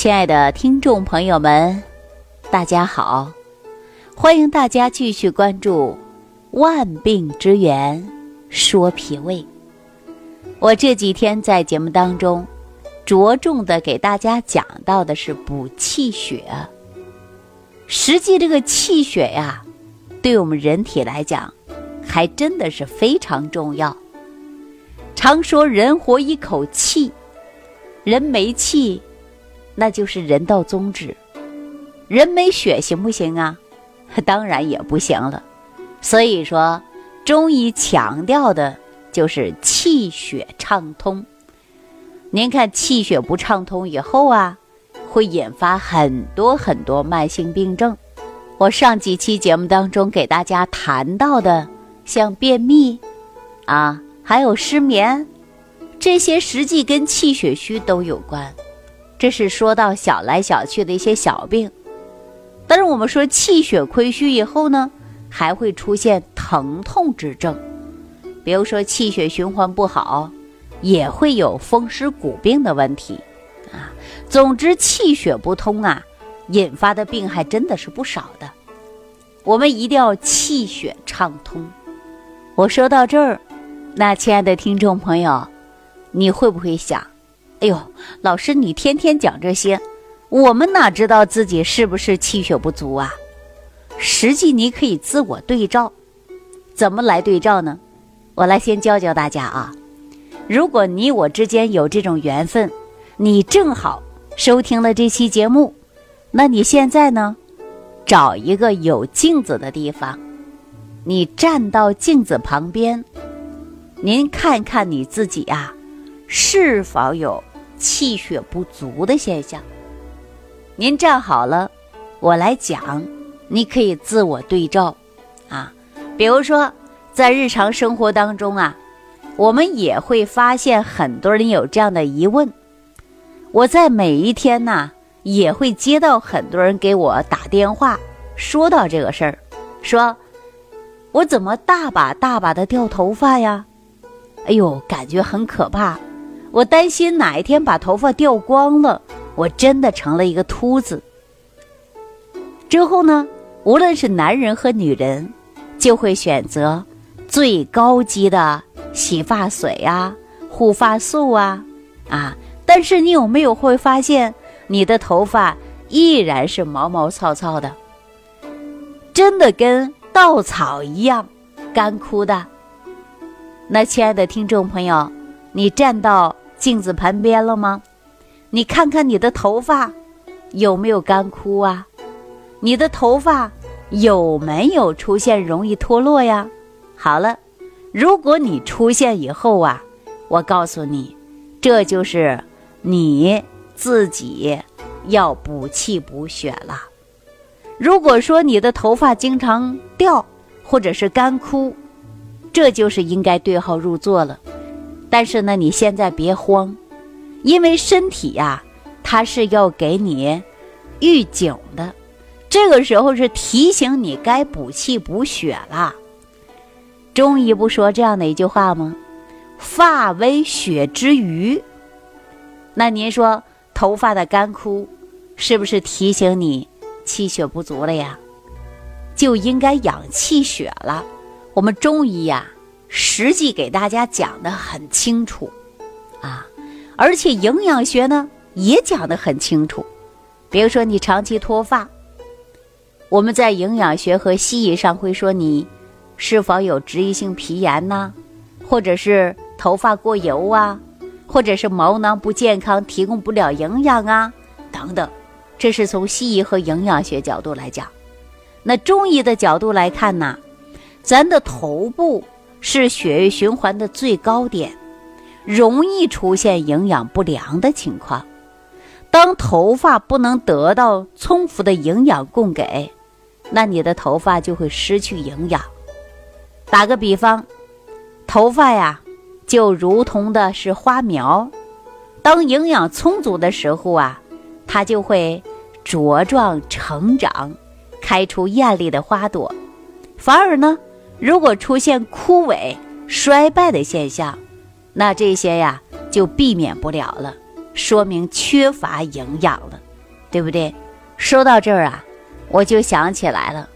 亲爱的听众朋友们，大家好！欢迎大家继续关注《万病之源说脾胃》。我这几天在节目当中，着重的给大家讲到的是补气血。实际这个气血呀，对我们人体来讲，还真的是非常重要。常说人活一口气，人没气，那就是人道宗旨。人没血行不行啊？当然也不行了。所以说，中医强调的就是气血畅通。您看，气血不畅通以后啊，会引发很多很多慢性病症。我上几期节目当中给大家谈到的，像便秘啊。还有失眠，这些实际跟气血虚都有关。这是说到小来小去的一些小病，但是我们说气血亏虚以后呢，还会出现疼痛之症，比如说气血循环不好，也会有风湿骨病的问题啊。总之，气血不通啊，引发的病还真的是不少的。我们一定要气血畅通。我说到这儿。那亲爱的听众朋友，你会不会想，哎呦，老师你天天讲这些，我们哪知道自己是不是气血不足啊？实际你可以自我对照，怎么来对照呢？我来先教教大家啊。如果你我之间有这种缘分，你正好收听了这期节目，那你现在呢，找一个有镜子的地方，你站到镜子旁边。您看看你自己啊，是否有气血不足的现象？您站好了，我来讲，你可以自我对照啊。比如说，在日常生活当中啊，我们也会发现很多人有这样的疑问。我在每一天呢，也会接到很多人给我打电话，说到这个事儿，说我怎么大把大把的掉头发呀？哎呦，感觉很可怕，我担心哪一天把头发掉光了，我真的成了一个秃子。之后呢，无论是男人和女人，就会选择最高级的洗发水啊、护发素啊啊。但是你有没有会发现，你的头发依然是毛毛糙糙的，真的跟稻草一样干枯的。那亲爱的听众朋友，你站到镜子旁边了吗？你看看你的头发有没有干枯啊？你的头发有没有出现容易脱落呀？好了，如果你出现以后啊，我告诉你，这就是你自己要补气补血了。如果说你的头发经常掉或者是干枯，这就是应该对号入座了，但是呢，你现在别慌，因为身体呀，它是要给你预警的，这个时候是提醒你该补气补血了。中医不说这样的一句话吗？发为血之余。那您说头发的干枯，是不是提醒你气血不足了呀？就应该养气血了。我们中医呀，实际给大家讲的很清楚，啊，而且营养学呢也讲的很清楚。比如说你长期脱发，我们在营养学和西医上会说你是否有脂溢性皮炎呐，或者是头发过油啊，或者是毛囊不健康，提供不了营养啊，等等。这是从西医和营养学角度来讲。那中医的角度来看呢？咱的头部是血液循环的最高点，容易出现营养不良的情况。当头发不能得到充足的营养供给，那你的头发就会失去营养。打个比方，头发呀，就如同的是花苗，当营养充足的时候啊，它就会茁壮成长，开出艳丽的花朵。反而呢？如果出现枯萎、衰败的现象，那这些呀就避免不了了，说明缺乏营养了。对不对？说到这儿啊，我就想起来了，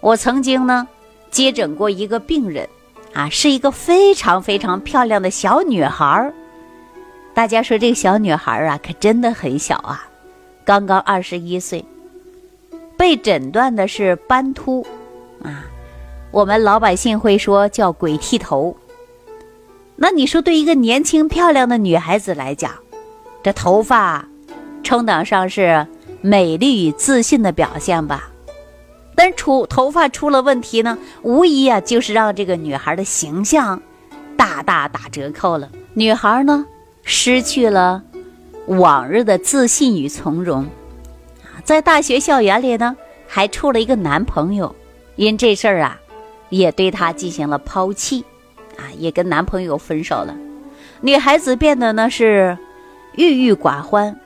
我曾经呢接诊过一个病人，啊，是一个非常非常漂亮的小女孩儿。大家说这个小女孩啊，可真的很小啊，刚刚二十一岁，被诊断的是斑秃，啊，我们老百姓会说叫鬼剃头。那你说，对一个年轻漂亮的女孩子来讲，这头发称得上是美丽与自信的表现吧？但出头发出了问题呢，无疑啊，就是让这个女孩的形象大大打折扣了。女孩呢，失去了往日的自信与从容，在大学校园里呢，还处了一个男朋友，因这事儿啊，也对她进行了抛弃。啊，也跟男朋友分手了，女孩子变得呢是郁郁寡欢，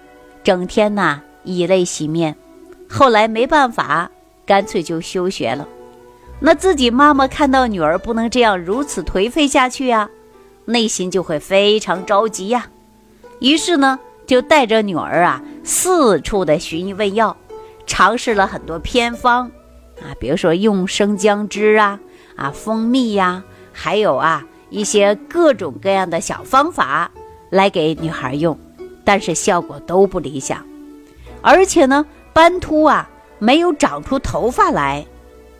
整天呐以泪洗面。后来没办法，干脆就休学了。那自己妈妈看到女儿不能这样如此颓废下去呀，内心就会非常着急呀。于是呢，就带着女儿啊四处的寻医问药，尝试了很多偏方啊，比如说用生姜汁啊，啊蜂蜜呀。还有啊，一些各种各样的小方法来给女孩用，但是效果都不理想，而且呢，斑秃啊没有长出头发来，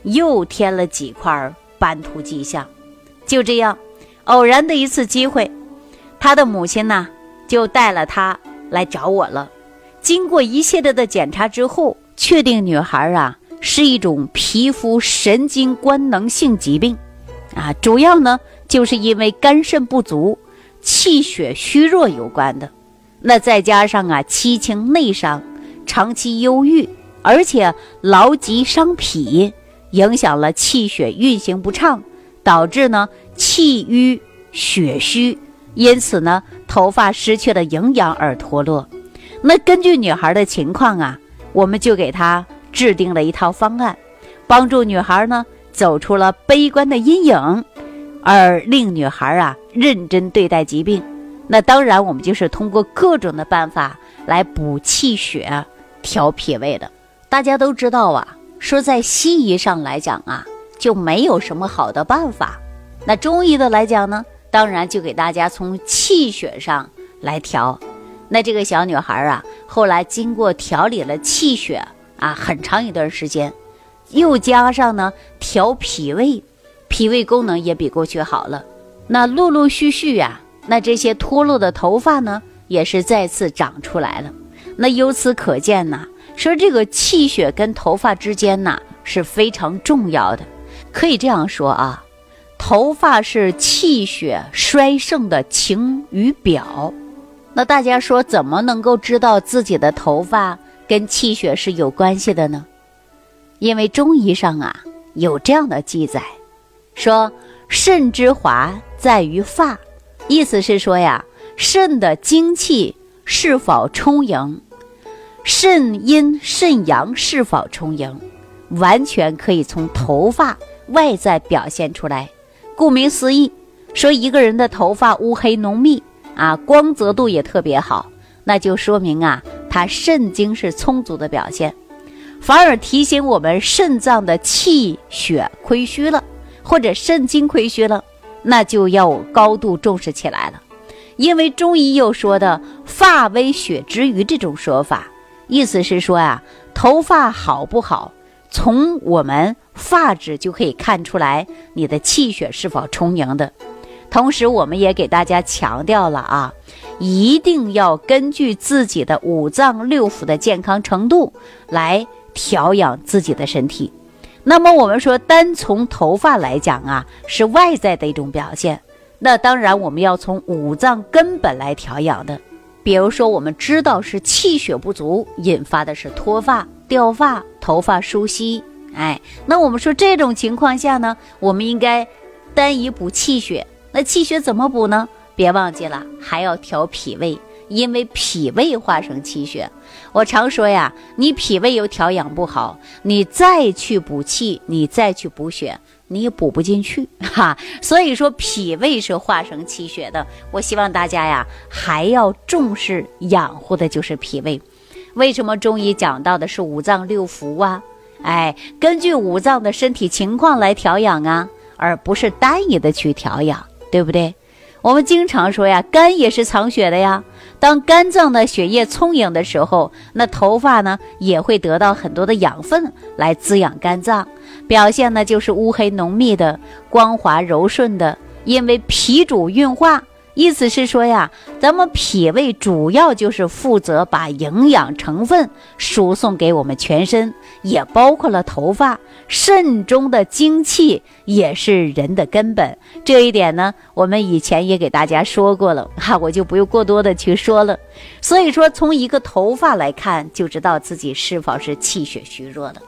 又添了几块斑秃迹象。就这样，偶然的一次机会，他的母亲呢就带了他来找我了。经过一系列的检查之后，确定女孩啊是一种皮肤神经官能性疾病。啊，主要呢就是因为肝肾不足、气血虚弱有关的。那再加上啊，七情内伤，长期忧郁，而且劳疾伤脾，影响了气血运行不畅，导致呢气瘀血虚，因此呢头发失去了营养而脱落。那根据女孩的情况啊，我们就给她制定了一套方案，帮助女孩呢。走出了悲观的阴影，而令女孩啊认真对待疾病。那当然，我们就是通过各种的办法来补气血、调脾胃的。大家都知道啊，说在西医上来讲啊，就没有什么好的办法。那中医的来讲呢，当然就给大家从气血上来调。那这个小女孩啊，后来经过调理了气血啊，很长一段时间。又加上呢，调脾胃，脾胃功能也比过去好了。那陆陆续续呀，那这些脱落的头发呢，也是再次长出来了。那由此可见呐，说这个气血跟头发之间呐是非常重要的。可以这样说啊，头发是气血衰盛的晴雨表。那大家说，怎么能够知道自己的头发跟气血是有关系的呢？因为中医上啊有这样的记载，说肾之华在于发，意思是说呀，肾的精气是否充盈，肾阴肾阳是否充盈，完全可以从头发外在表现出来。顾名思义，说一个人的头发乌黑浓密啊，光泽度也特别好，那就说明啊，他肾精是充足的表现。反而提醒我们肾脏的气血亏虚了，或者肾精亏虚了，那就要高度重视起来了。因为中医又说的“发为血之余”这种说法，意思是说呀，头发好不好，从我们发质就可以看出来你的气血是否充盈的。同时，我们也给大家强调了啊，一定要根据自己的五脏六腑的健康程度来。调养自己的身体，那么我们说，单从头发来讲啊，是外在的一种表现。那当然，我们要从五脏根本来调养的。比如说，我们知道是气血不足引发的是脱发、掉发、头发疏稀。哎，那我们说这种情况下呢，我们应该单以补气血。那气血怎么补呢？别忘记了，还要调脾胃。因为脾胃化生气血，我常说呀，你脾胃又调养不好，你再去补气，你再去补血，你也补不进去哈。所以说，脾胃是化生气血的。我希望大家呀，还要重视养护的就是脾胃。为什么中医讲到的是五脏六腑啊？哎，根据五脏的身体情况来调养啊，而不是单一的去调养，对不对？我们经常说呀，肝也是藏血的呀。当肝脏的血液充盈的时候，那头发呢也会得到很多的养分来滋养肝脏，表现呢就是乌黑浓密的、光滑柔顺的。因为脾主运化。意思是说呀，咱们脾胃主要就是负责把营养成分输送给我们全身，也包括了头发。肾中的精气也是人的根本，这一点呢，我们以前也给大家说过了，哈，我就不用过多的去说了。所以说，从一个头发来看，就知道自己是否是气血虚弱的。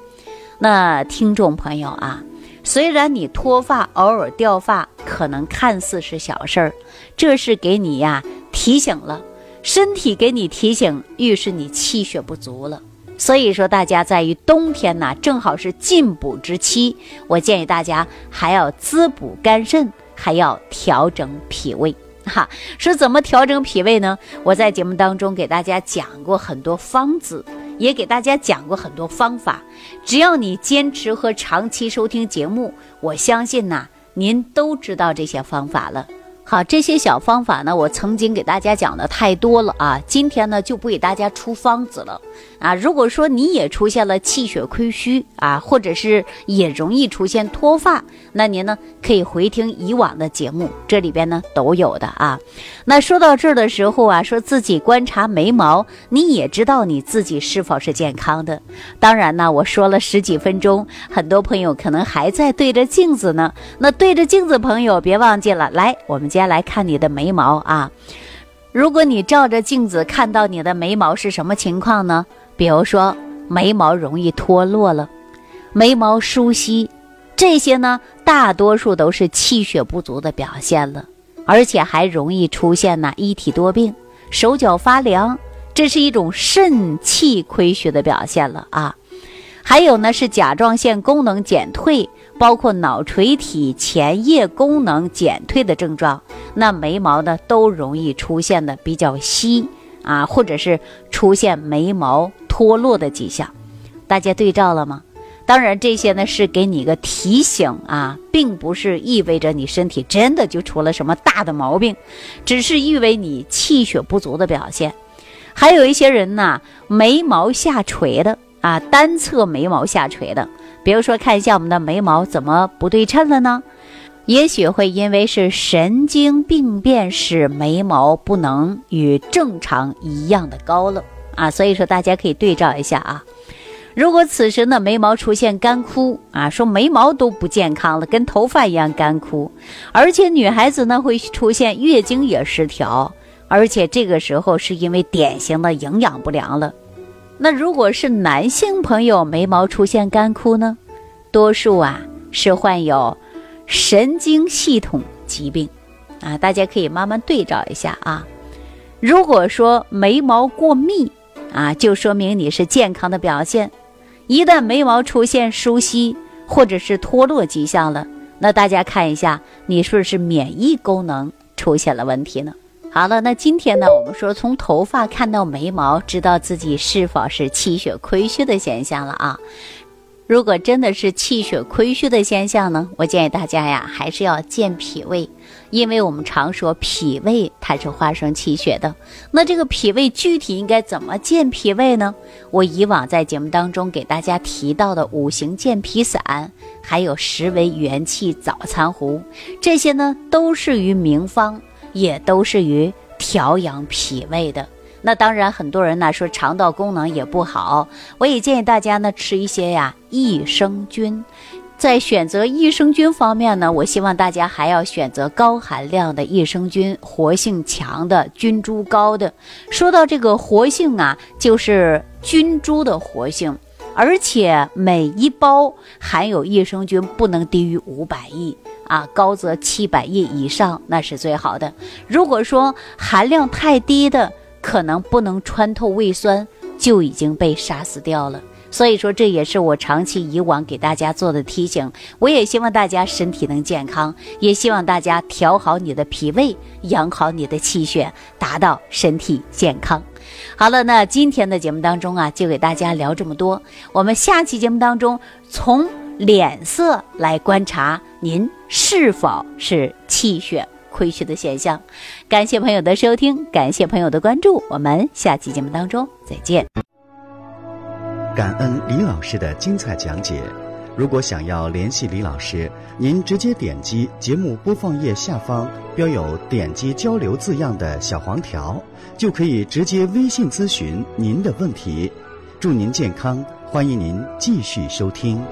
那听众朋友啊。虽然你脱发偶尔掉发，可能看似是小事儿，这是给你呀提醒了，身体给你提醒，预示你气血不足了。所以说，大家在于冬天呢，正好是进补之期，我建议大家还要滋补肝肾，还要调整脾胃。哈，说怎么调整脾胃呢？我在节目当中给大家讲过很多方子。也给大家讲过很多方法，只要你坚持和长期收听节目，我相信呐，您都知道这些方法了。好，这些小方法呢，我曾经给大家讲的太多了啊，今天呢就不给大家出方子了啊。如果说你也出现了气血亏虚啊，或者是也容易出现脱发，那您呢可以回听以往的节目，这里边呢都有的啊。那说到这儿的时候啊，说自己观察眉毛，你也知道你自己是否是健康的。当然呢，我说了十几分钟，很多朋友可能还在对着镜子呢。那对着镜子，朋友别忘记了，来我们。接下来看你的眉毛啊，如果你照着镜子看到你的眉毛是什么情况呢？比如说眉毛容易脱落了，眉毛疏稀，这些呢大多数都是气血不足的表现了，而且还容易出现呢一体多病，手脚发凉，这是一种肾气亏虚的表现了啊。还有呢是甲状腺功能减退。包括脑垂体前叶功能减退的症状，那眉毛呢都容易出现的比较稀啊，或者是出现眉毛脱落的迹象，大家对照了吗？当然这些呢是给你一个提醒啊，并不是意味着你身体真的就出了什么大的毛病，只是意味你气血不足的表现。还有一些人呢，眉毛下垂的啊，单侧眉毛下垂的。比如说，看一下我们的眉毛怎么不对称了呢？也许会因为是神经病变，使眉毛不能与正常一样的高了啊。所以说，大家可以对照一下啊。如果此时呢眉毛出现干枯啊，说眉毛都不健康了，跟头发一样干枯，而且女孩子呢会出现月经也失调，而且这个时候是因为典型的营养不良了。那如果是男性朋友眉毛出现干枯呢，多数啊是患有神经系统疾病啊，大家可以慢慢对照一下啊。如果说眉毛过密啊，就说明你是健康的表现。一旦眉毛出现疏稀或者是脱落迹象了，那大家看一下，你是不是免疫功能出现了问题呢？好了，那今天呢，我们说从头发看到眉毛，知道自己是否是气血亏虚的现象了啊？如果真的是气血亏虚的现象呢，我建议大家呀，还是要健脾胃，因为我们常说脾胃它是化生气血的。那这个脾胃具体应该怎么健脾胃呢？我以往在节目当中给大家提到的五行健脾散，还有十味元气早餐壶，这些呢都是于名方。也都是于调养脾胃的。那当然，很多人呢说肠道功能也不好，我也建议大家呢吃一些呀益生菌。在选择益生菌方面呢，我希望大家还要选择高含量的益生菌，活性强的、菌株高的。说到这个活性啊，就是菌株的活性，而且每一包含有益生菌不能低于五百亿。啊，高则七百亿以上，那是最好的。如果说含量太低的，可能不能穿透胃酸，就已经被杀死掉了。所以说，这也是我长期以往给大家做的提醒。我也希望大家身体能健康，也希望大家调好你的脾胃，养好你的气血，达到身体健康。好了，那今天的节目当中啊，就给大家聊这么多。我们下期节目当中，从脸色来观察您是否是气血亏虚的现象。感谢朋友的收听，感谢朋友的关注，我们下期节目当中再见。感恩李老师的精彩讲解。如果想要联系李老师，您直接点击节目播放页下方标有“点击交流”字样的小黄条，就可以直接微信咨询您的问题。祝您健康，欢迎您继续收听。